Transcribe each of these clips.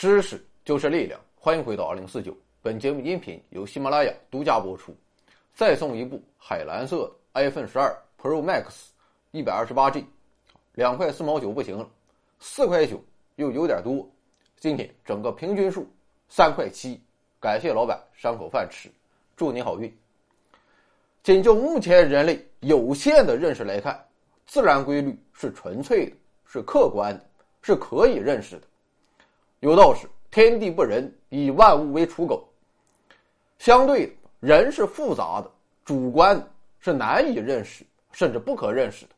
知识就是力量，欢迎回到二零四九。本节目音频由喜马拉雅独家播出。再送一部海蓝色 iPhone 十二 Pro Max，一百二十八 G，两块四毛九不行了，四块九又有点多。今天整个平均数三块七，感谢老板赏口饭吃，祝你好运。仅就目前人类有限的认识来看，自然规律是纯粹的，是客观的，是可以认识的。有道是“天地不仁，以万物为刍狗”。相对的，人是复杂的、主观的，是难以认识甚至不可认识的。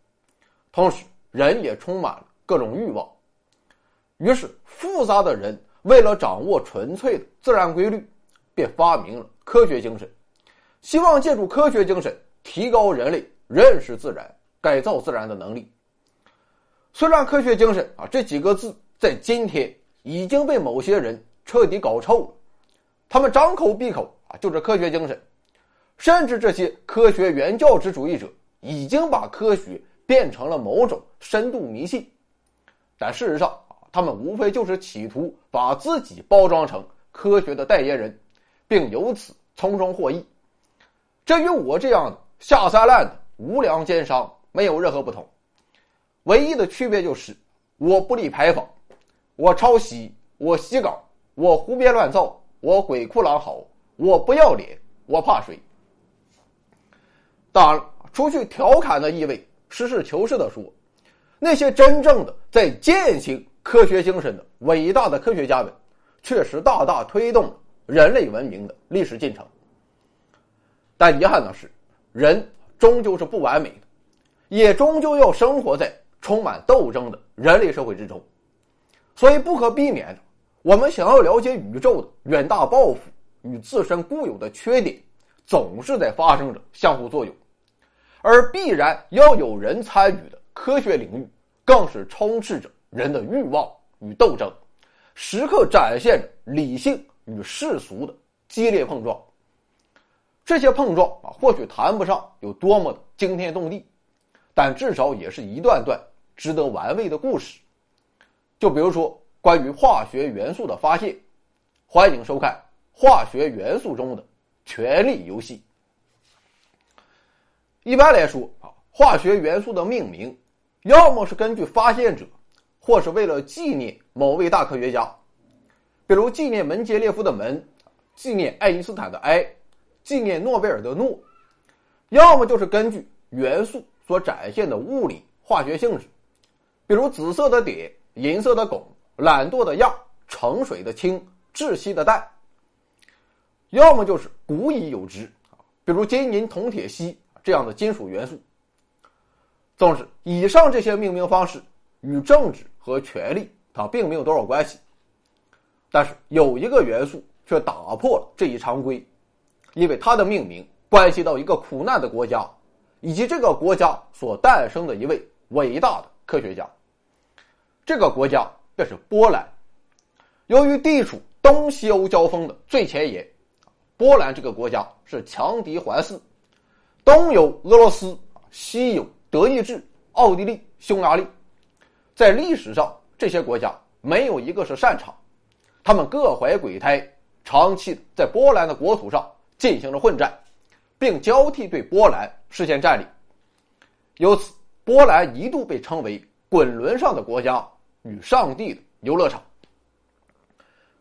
同时，人也充满了各种欲望。于是，复杂的人为了掌握纯粹的自然规律，便发明了科学精神，希望借助科学精神提高人类认识自然、改造自然的能力。虽然“科学精神”啊这几个字在今天已经被某些人彻底搞臭了，他们张口闭口啊就是科学精神，甚至这些科学原教旨主义者已经把科学变成了某种深度迷信。但事实上啊，他们无非就是企图把自己包装成科学的代言人，并由此从中获益。这与我这样的下三滥的无良奸商没有任何不同。唯一的区别就是，我不立牌坊，我抄袭，我洗稿，我胡编乱造，我鬼哭狼嚎，我不要脸，我怕谁？当然了，除去调侃的意味，实事求是的说，那些真正的在践行科学精神的伟大的科学家们，确实大大推动了人类文明的历史进程。但遗憾的是，人终究是不完美的，也终究要生活在。充满斗争的人类社会之中，所以不可避免的，我们想要了解宇宙的远大抱负与自身固有的缺点，总是在发生着相互作用，而必然要有人参与的科学领域，更是充斥着人的欲望与斗争，时刻展现着理性与世俗的激烈碰撞。这些碰撞啊，或许谈不上有多么的惊天动地，但至少也是一段段。值得玩味的故事，就比如说关于化学元素的发现。欢迎收看《化学元素中的权力游戏》。一般来说啊，化学元素的命名，要么是根据发现者，或是为了纪念某位大科学家，比如纪念门捷列夫的门，纪念爱因斯坦的爱，纪念诺贝尔的诺；要么就是根据元素所展现的物理化学性质。比如紫色的碘、银色的汞、懒惰的漾、盛水的氢、窒息的氮，要么就是古已有之啊，比如金银铜铁锡这样的金属元素。总之，以上这些命名方式与政治和权力它并没有多少关系，但是有一个元素却打破了这一常规，因为它的命名关系到一个苦难的国家，以及这个国家所诞生的一位伟大的。科学家，这个国家便是波兰。由于地处东西欧交锋的最前沿，波兰这个国家是强敌环伺，东有俄罗斯，西有德意志、奥地利、匈牙利。在历史上，这些国家没有一个是擅长，他们各怀鬼胎，长期在波兰的国土上进行了混战，并交替对波兰实现占领。由此。波兰一度被称为“滚轮上的国家”与“上帝的游乐场”。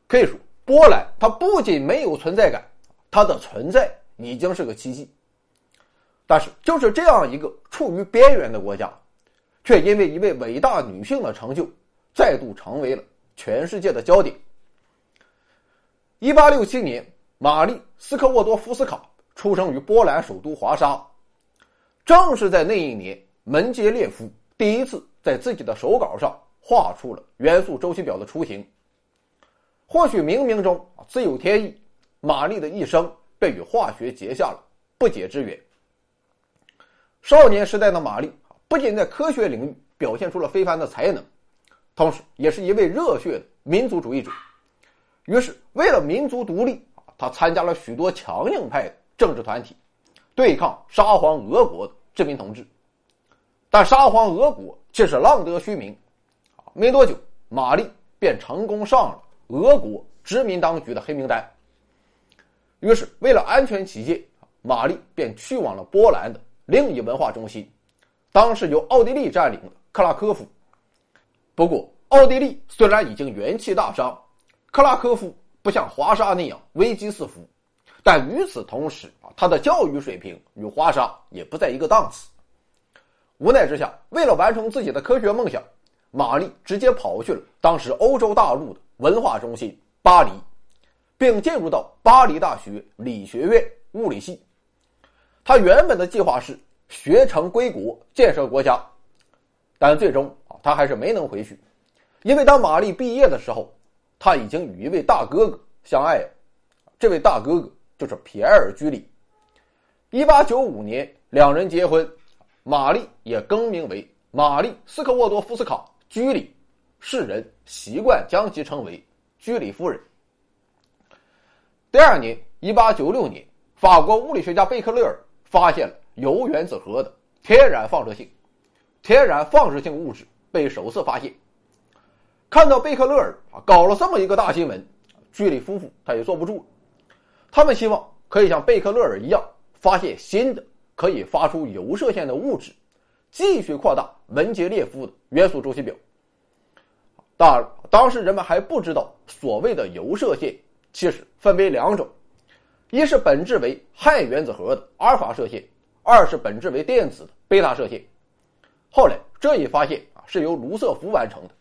可以说，波兰它不仅没有存在感，它的存在已经是个奇迹。但是，就是这样一个处于边缘的国家，却因为一位伟大女性的成就，再度成为了全世界的焦点。一八六七年，玛丽·斯科沃多夫斯卡出生于波兰首都华沙，正是在那一年。门捷列夫第一次在自己的手稿上画出了元素周期表的雏形。或许冥冥中自有天意，玛丽的一生便与化学结下了不解之缘。少年时代的玛丽不仅在科学领域表现出了非凡的才能，同时也是一位热血的民族主义者。于是，为了民族独立他参加了许多强硬派的政治团体，对抗沙皇俄国的殖民统治。但沙皇俄国却是浪得虚名，没多久，玛丽便成功上了俄国殖民当局的黑名单。于是，为了安全起见，玛丽便去往了波兰的另一文化中心，当时由奥地利占领的克拉科夫。不过，奥地利虽然已经元气大伤，克拉科夫不像华沙那样危机四伏，但与此同时啊，他的教育水平与华沙也不在一个档次。无奈之下，为了完成自己的科学梦想，玛丽直接跑去了当时欧洲大陆的文化中心巴黎，并进入到巴黎大学理学院物理系。他原本的计划是学成归国，建设国家，但最终啊，他还是没能回去。因为当玛丽毕业的时候，他已经与一位大哥哥相爱了。这位大哥哥就是皮埃尔·居里。一八九五年，两人结婚，玛丽也更名为玛丽·斯科沃多夫斯卡·居里，世人习惯将其称为居里夫人。第二年，一八九六年，法国物理学家贝克勒尔发现了铀原子核的天然放射性，天然放射性物质被首次发现。看到贝克勒尔啊搞了这么一个大新闻，居里夫妇他也坐不住了。他们希望可以像贝克勒尔一样发现新的可以发出铀射线的物质，继续扩大门捷列夫的元素周期表。当然，当时人们还不知道所谓的铀射线其实分为两种，一是本质为氦原子核的阿尔法射线，二是本质为电子的贝塔射线。后来这一发现啊是由卢瑟福完成的。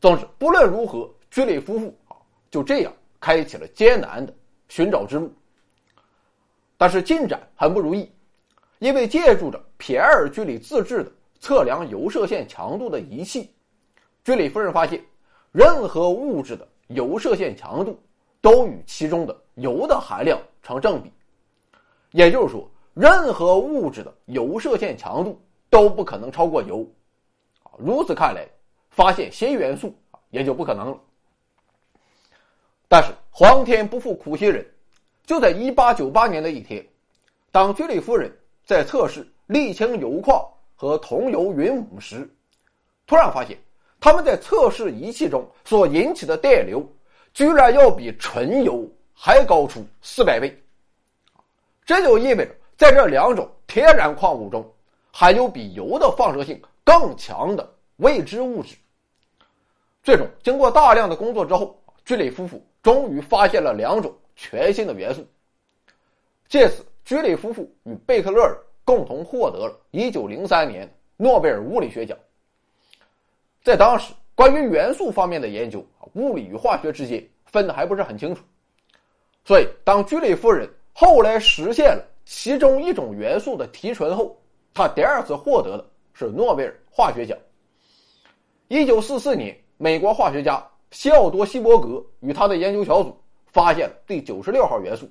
总之，不论如何，居里夫妇啊就这样开启了艰难的寻找之路。但是进展很不如意，因为借助着皮埃尔·居里自制的测量铀射线强度的仪器，居里夫人发现，任何物质的铀射线强度都与其中的铀的含量成正比。也就是说，任何物质的铀射线强度都不可能超过铀。啊，如此看来。发现新元素也就不可能了。但是皇天不负苦心人，就在一八九八年的一天，当居里夫人在测试沥青油矿和铜油云母时，突然发现他们在测试仪器中所引起的电流，居然要比纯油还高出四百倍。这就意味着在这两种天然矿物中，还有比油的放射性更强的未知物质。最终，经过大量的工作之后，居里夫妇终于发现了两种全新的元素。借此，居里夫妇与贝克勒尔共同获得了1903年诺贝尔物理学奖。在当时，关于元素方面的研究，物理与化学之间分的还不是很清楚，所以当居里夫人后来实现了其中一种元素的提纯后，她第二次获得的是诺贝尔化学奖。1944年。美国化学家西奥多·希伯格与他的研究小组发现了第九十六号元素，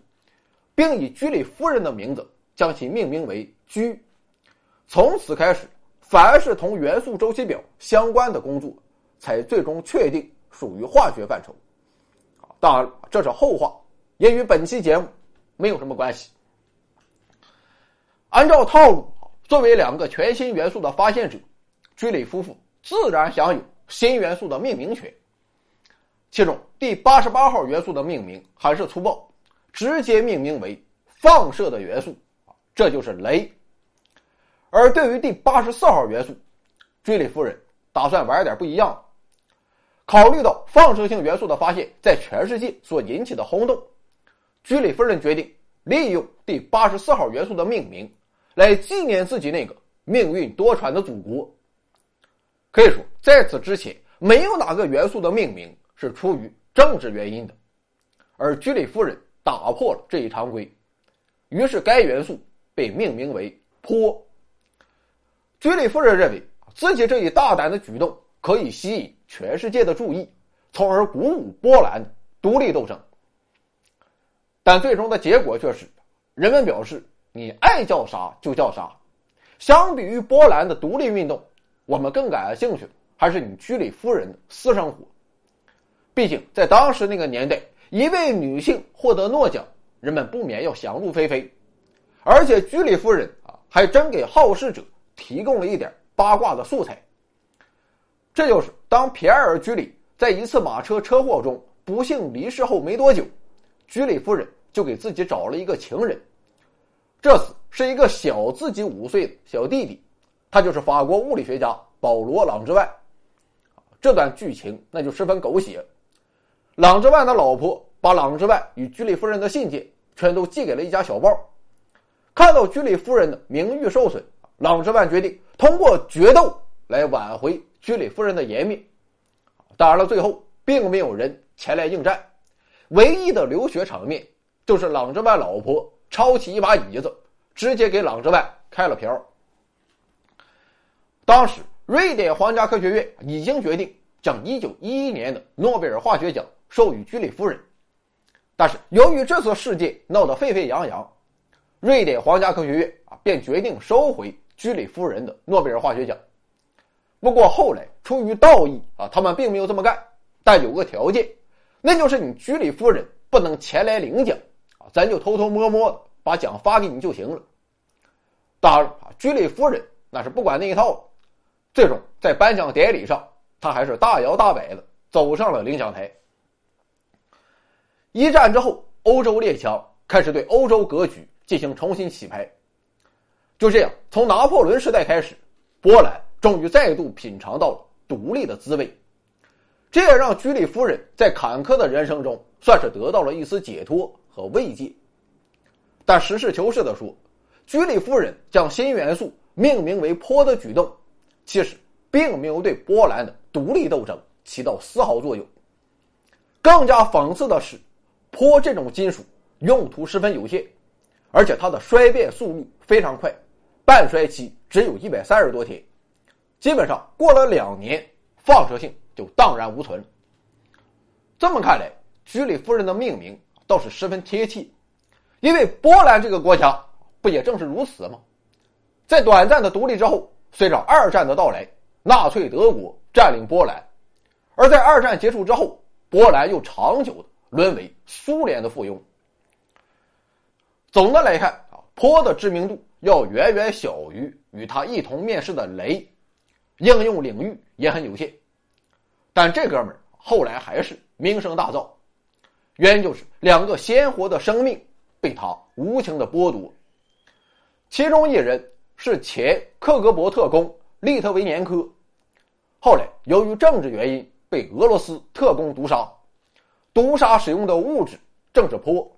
并以居里夫人的名字将其命名为“居”。从此开始，凡是同元素周期表相关的工作，才最终确定属于化学范畴。当然，这是后话，也与本期节目没有什么关系。按照套路，作为两个全新元素的发现者，居里夫妇自然享有。新元素的命名权，其中第八十八号元素的命名还是粗暴，直接命名为放射的元素这就是镭。而对于第八十四号元素，居里夫人打算玩点不一样。考虑到放射性元素的发现在全世界所引起的轰动，居里夫人决定利用第八十四号元素的命名，来纪念自己那个命运多舛的祖国。可以说，在此之前，没有哪个元素的命名是出于政治原因的，而居里夫人打破了这一常规，于是该元素被命名为钋。居里夫人认为自己这一大胆的举动可以吸引全世界的注意，从而鼓舞波兰独立斗争。但最终的结果却是，人们表示你爱叫啥就叫啥。相比于波兰的独立运动。我们更感兴趣的还是你居里夫人的私生活。毕竟在当时那个年代，一位女性获得诺奖，人们不免要想入非非。而且居里夫人啊，还真给好事者提供了一点八卦的素材。这就是当皮埃尔·居里在一次马车车祸中不幸离世后没多久，居里夫人就给自己找了一个情人。这次是一个小自己五岁的小弟弟，他就是法国物理学家保罗·朗之万。这段剧情那就十分狗血。朗之万的老婆把朗之万与居里夫人的信件全都寄给了一家小报。看到居里夫人的名誉受损，朗之万决定通过决斗来挽回居里夫人的颜面。当然了，最后并没有人前来应战，唯一的流血场面就是朗之万老婆。抄起一把椅子，直接给朗之万开了瓢。当时，瑞典皇家科学院已经决定将1911年的诺贝尔化学奖授予居里夫人，但是由于这次事件闹得沸沸扬扬，瑞典皇家科学院啊便决定收回居里夫人的诺贝尔化学奖。不过后来出于道义啊，他们并没有这么干，但有个条件，那就是你居里夫人不能前来领奖啊。咱就偷偷摸摸的把奖发给你就行了。当然啊，居里夫人那是不管那一套。最终在颁奖典礼上，他还是大摇大摆的走上了领奖台。一战之后，欧洲列强开始对欧洲格局进行重新洗牌。就这样，从拿破仑时代开始，波兰终于再度品尝到了独立的滋味。这也让居里夫人在坎坷的人生中算是得到了一丝解脱。和慰藉，但实事求是的说，居里夫人将新元素命名为钋的举动，其实并没有对波兰的独立斗争起到丝毫作用。更加讽刺的是，钋这种金属用途十分有限，而且它的衰变速率非常快，半衰期只有一百三十多天，基本上过了两年，放射性就荡然无存。这么看来，居里夫人的命名。倒是十分贴切，因为波兰这个国家不也正是如此吗？在短暂的独立之后，随着二战的到来，纳粹德国占领波兰，而在二战结束之后，波兰又长久的沦为苏联的附庸。总的来看啊，坡的知名度要远远小于与他一同面试的雷，应用领域也很有限，但这哥们儿后来还是名声大噪。原因就是两个鲜活的生命被他无情的剥夺。其中一人是前克格勃特工利特维年科，后来由于政治原因被俄罗斯特工毒杀，毒杀使用的物质正是钋。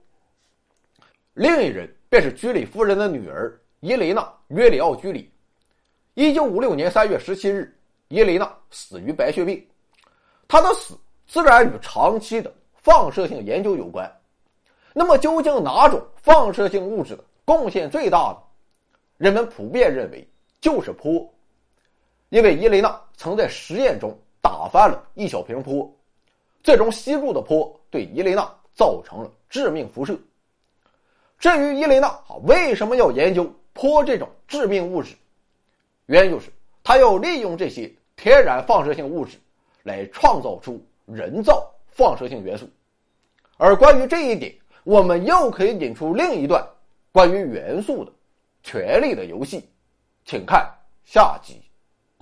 另一人便是居里夫人的女儿伊雷娜·约里奥·居里。一九五六年三月十七日，伊雷娜死于白血病。她的死自然与长期的。放射性研究有关，那么究竟哪种放射性物质的贡献最大呢？人们普遍认为就是钋，因为伊雷娜曾在实验中打翻了一小瓶钋，最终吸入的钋对伊雷娜造成了致命辐射。至于伊雷娜啊为什么要研究钋这种致命物质，原因就是他要利用这些天然放射性物质来创造出人造。放射性元素，而关于这一点，我们又可以引出另一段关于元素的权力的游戏，请看下集。